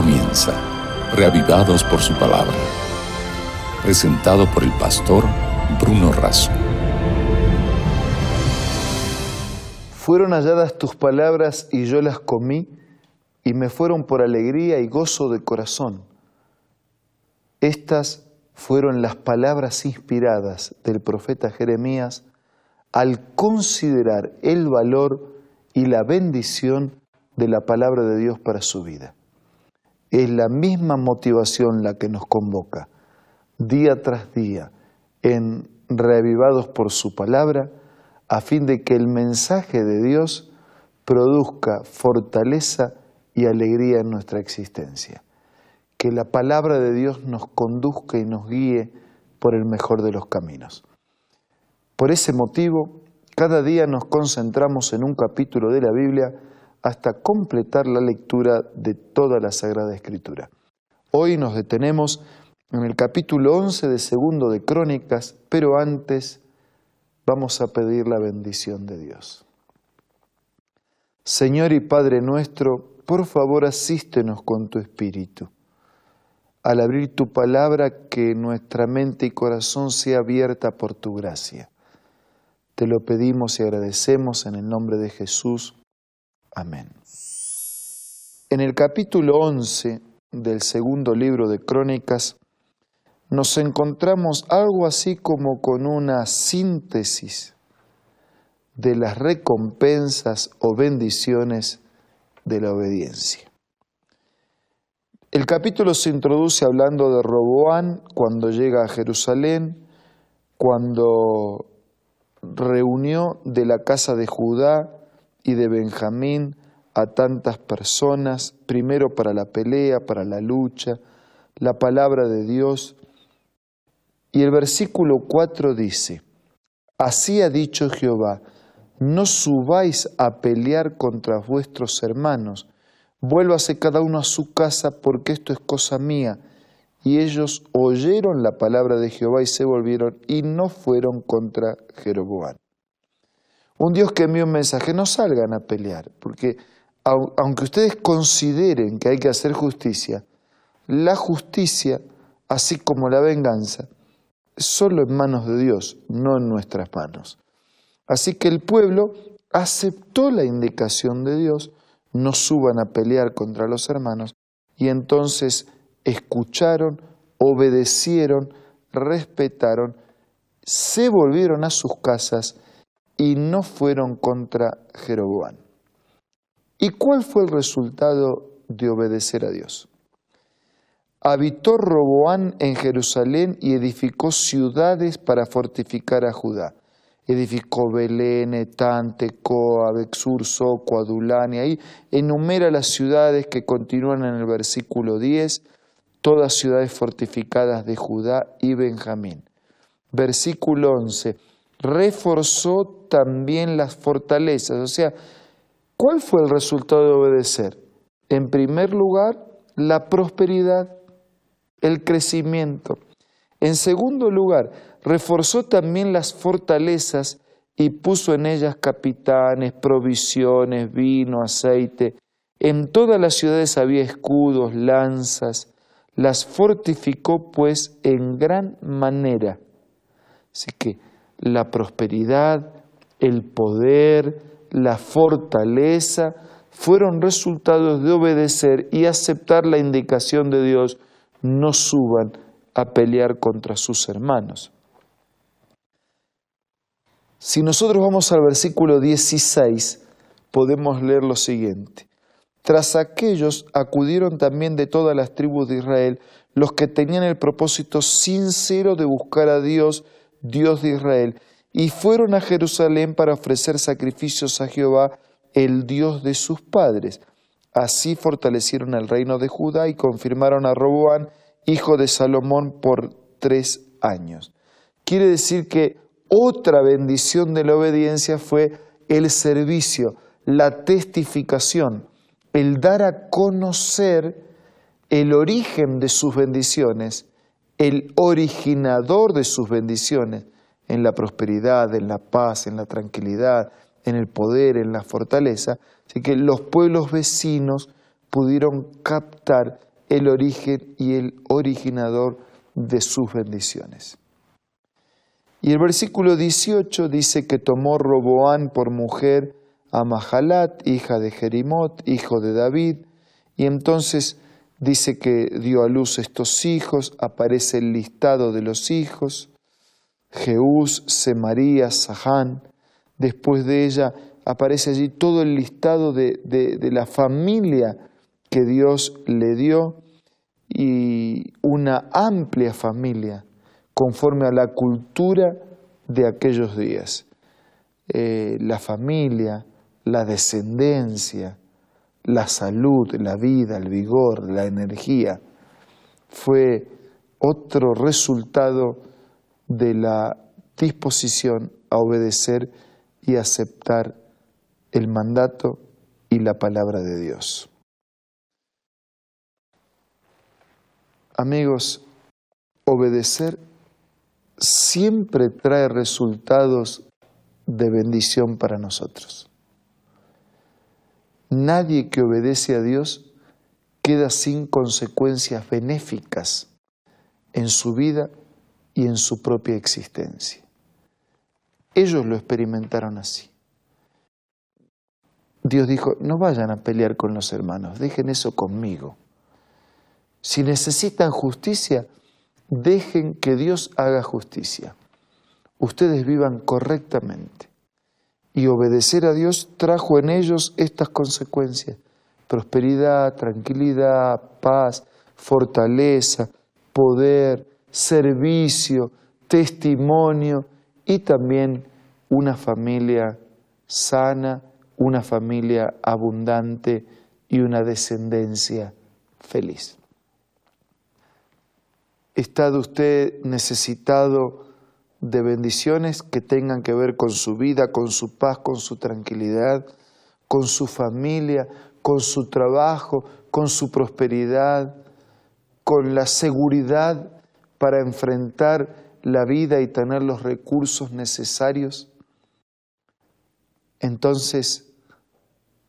comienza, reavivados por su palabra. Presentado por el pastor Bruno Razo. Fueron halladas tus palabras y yo las comí, y me fueron por alegría y gozo de corazón. Estas fueron las palabras inspiradas del profeta Jeremías al considerar el valor y la bendición de la palabra de Dios para su vida. Es la misma motivación la que nos convoca día tras día en reavivados por su palabra, a fin de que el mensaje de Dios produzca fortaleza y alegría en nuestra existencia. Que la palabra de Dios nos conduzca y nos guíe por el mejor de los caminos. Por ese motivo, cada día nos concentramos en un capítulo de la Biblia hasta completar la lectura de toda la Sagrada Escritura. Hoy nos detenemos en el capítulo 11 de Segundo de Crónicas, pero antes vamos a pedir la bendición de Dios. Señor y Padre nuestro, por favor asístenos con tu Espíritu. Al abrir tu palabra, que nuestra mente y corazón sea abierta por tu gracia. Te lo pedimos y agradecemos en el nombre de Jesús. Amén. En el capítulo 11 del segundo libro de Crónicas nos encontramos algo así como con una síntesis de las recompensas o bendiciones de la obediencia. El capítulo se introduce hablando de Roboán cuando llega a Jerusalén, cuando reunió de la casa de Judá y de Benjamín a tantas personas, primero para la pelea, para la lucha, la palabra de Dios. Y el versículo 4 dice, Así ha dicho Jehová, no subáis a pelear contra vuestros hermanos, vuélvase cada uno a su casa porque esto es cosa mía. Y ellos oyeron la palabra de Jehová y se volvieron y no fueron contra Jeroboam. Un Dios que envió un mensaje, no salgan a pelear, porque aunque ustedes consideren que hay que hacer justicia, la justicia, así como la venganza, solo en manos de Dios, no en nuestras manos. Así que el pueblo aceptó la indicación de Dios, no suban a pelear contra los hermanos, y entonces escucharon, obedecieron, respetaron, se volvieron a sus casas y no fueron contra Jeroboam. ¿Y cuál fue el resultado de obedecer a Dios? Habitó Roboán en Jerusalén y edificó ciudades para fortificar a Judá. Edificó Belén, Etán, Tecoa, Bexur, Soco, Adulán, y ahí enumera las ciudades que continúan en el versículo 10, todas ciudades fortificadas de Judá y Benjamín. Versículo 11, reforzó también las fortalezas. O sea, ¿cuál fue el resultado de obedecer? En primer lugar, la prosperidad, el crecimiento. En segundo lugar, reforzó también las fortalezas y puso en ellas capitanes, provisiones, vino, aceite. En todas las ciudades había escudos, lanzas. Las fortificó pues en gran manera. Así que la prosperidad, el poder, la fortaleza, fueron resultados de obedecer y aceptar la indicación de Dios, no suban a pelear contra sus hermanos. Si nosotros vamos al versículo 16, podemos leer lo siguiente. Tras aquellos acudieron también de todas las tribus de Israel los que tenían el propósito sincero de buscar a Dios, Dios de Israel, y fueron a Jerusalén para ofrecer sacrificios a Jehová, el Dios de sus padres. Así fortalecieron el reino de Judá y confirmaron a Roboán, hijo de Salomón, por tres años. Quiere decir que otra bendición de la obediencia fue el servicio, la testificación, el dar a conocer el origen de sus bendiciones el originador de sus bendiciones en la prosperidad, en la paz, en la tranquilidad, en el poder, en la fortaleza. Así que los pueblos vecinos pudieron captar el origen y el originador de sus bendiciones. Y el versículo 18 dice que tomó Roboán por mujer a Mahalat, hija de Jerimot, hijo de David, y entonces dice que dio a luz estos hijos, aparece el listado de los hijos, Jeús, Semaría, Sahán, después de ella aparece allí todo el listado de, de la familia que Dios le dio y una amplia familia conforme a la cultura de aquellos días. Eh, la familia, la descendencia, la salud, la vida, el vigor, la energía, fue otro resultado de la disposición a obedecer y aceptar el mandato y la palabra de Dios. Amigos, obedecer siempre trae resultados de bendición para nosotros. Nadie que obedece a Dios queda sin consecuencias benéficas en su vida y en su propia existencia. Ellos lo experimentaron así. Dios dijo, no vayan a pelear con los hermanos, dejen eso conmigo. Si necesitan justicia, dejen que Dios haga justicia. Ustedes vivan correctamente. Y obedecer a Dios trajo en ellos estas consecuencias. Prosperidad, tranquilidad, paz, fortaleza, poder, servicio, testimonio y también una familia sana, una familia abundante y una descendencia feliz. ¿Está usted necesitado de bendiciones que tengan que ver con su vida, con su paz, con su tranquilidad, con su familia, con su trabajo, con su prosperidad, con la seguridad para enfrentar la vida y tener los recursos necesarios? Entonces,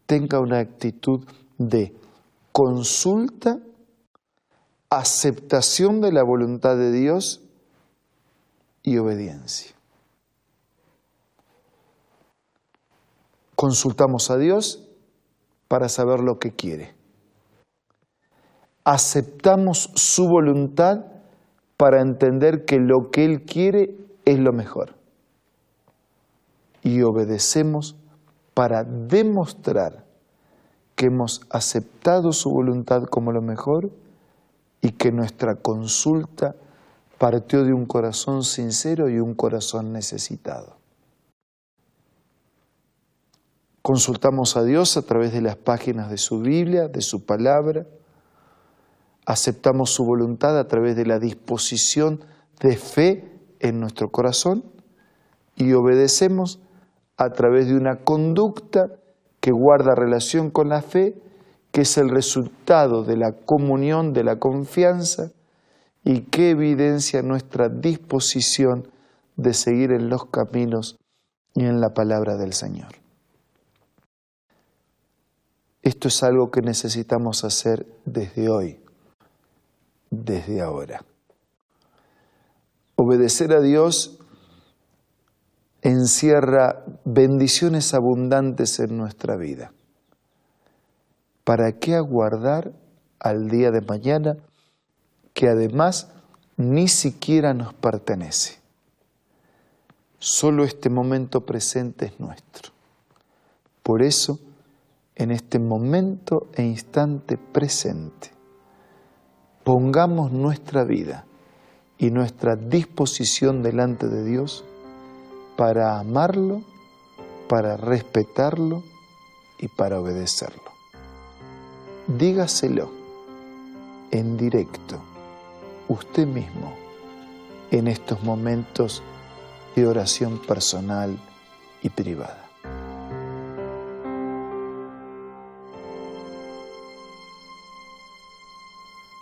tenga una actitud de consulta aceptación de la voluntad de Dios y obediencia. Consultamos a Dios para saber lo que quiere. Aceptamos su voluntad para entender que lo que Él quiere es lo mejor. Y obedecemos para demostrar que hemos aceptado su voluntad como lo mejor y que nuestra consulta partió de un corazón sincero y un corazón necesitado. Consultamos a Dios a través de las páginas de su Biblia, de su palabra. Aceptamos su voluntad a través de la disposición de fe en nuestro corazón y obedecemos a través de una conducta que guarda relación con la fe que es el resultado de la comunión, de la confianza y que evidencia nuestra disposición de seguir en los caminos y en la palabra del Señor. Esto es algo que necesitamos hacer desde hoy, desde ahora. Obedecer a Dios encierra bendiciones abundantes en nuestra vida. ¿para qué aguardar al día de mañana que además ni siquiera nos pertenece? Solo este momento presente es nuestro. Por eso, en este momento e instante presente, pongamos nuestra vida y nuestra disposición delante de Dios para amarlo, para respetarlo y para obedecerlo dígaselo en directo, usted mismo, en estos momentos de oración personal y privada.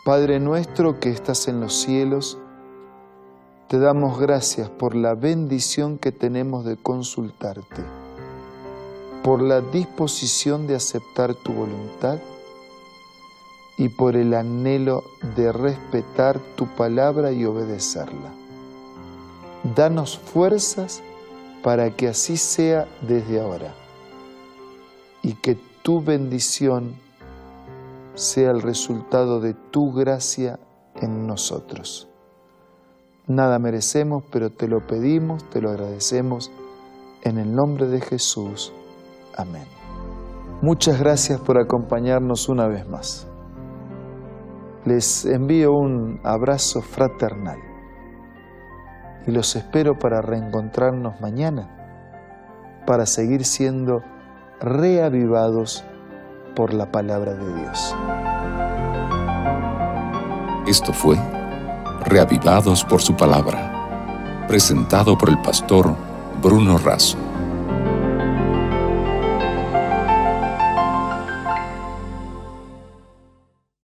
Padre nuestro que estás en los cielos, te damos gracias por la bendición que tenemos de consultarte, por la disposición de aceptar tu voluntad y por el anhelo de respetar tu palabra y obedecerla. Danos fuerzas para que así sea desde ahora y que tu bendición sea el resultado de tu gracia en nosotros. Nada merecemos, pero te lo pedimos, te lo agradecemos, en el nombre de Jesús. Amén. Muchas gracias por acompañarnos una vez más. Les envío un abrazo fraternal y los espero para reencontrarnos mañana, para seguir siendo reavivados por la palabra de Dios. Esto fue Reavivados por su palabra, presentado por el pastor Bruno Razo.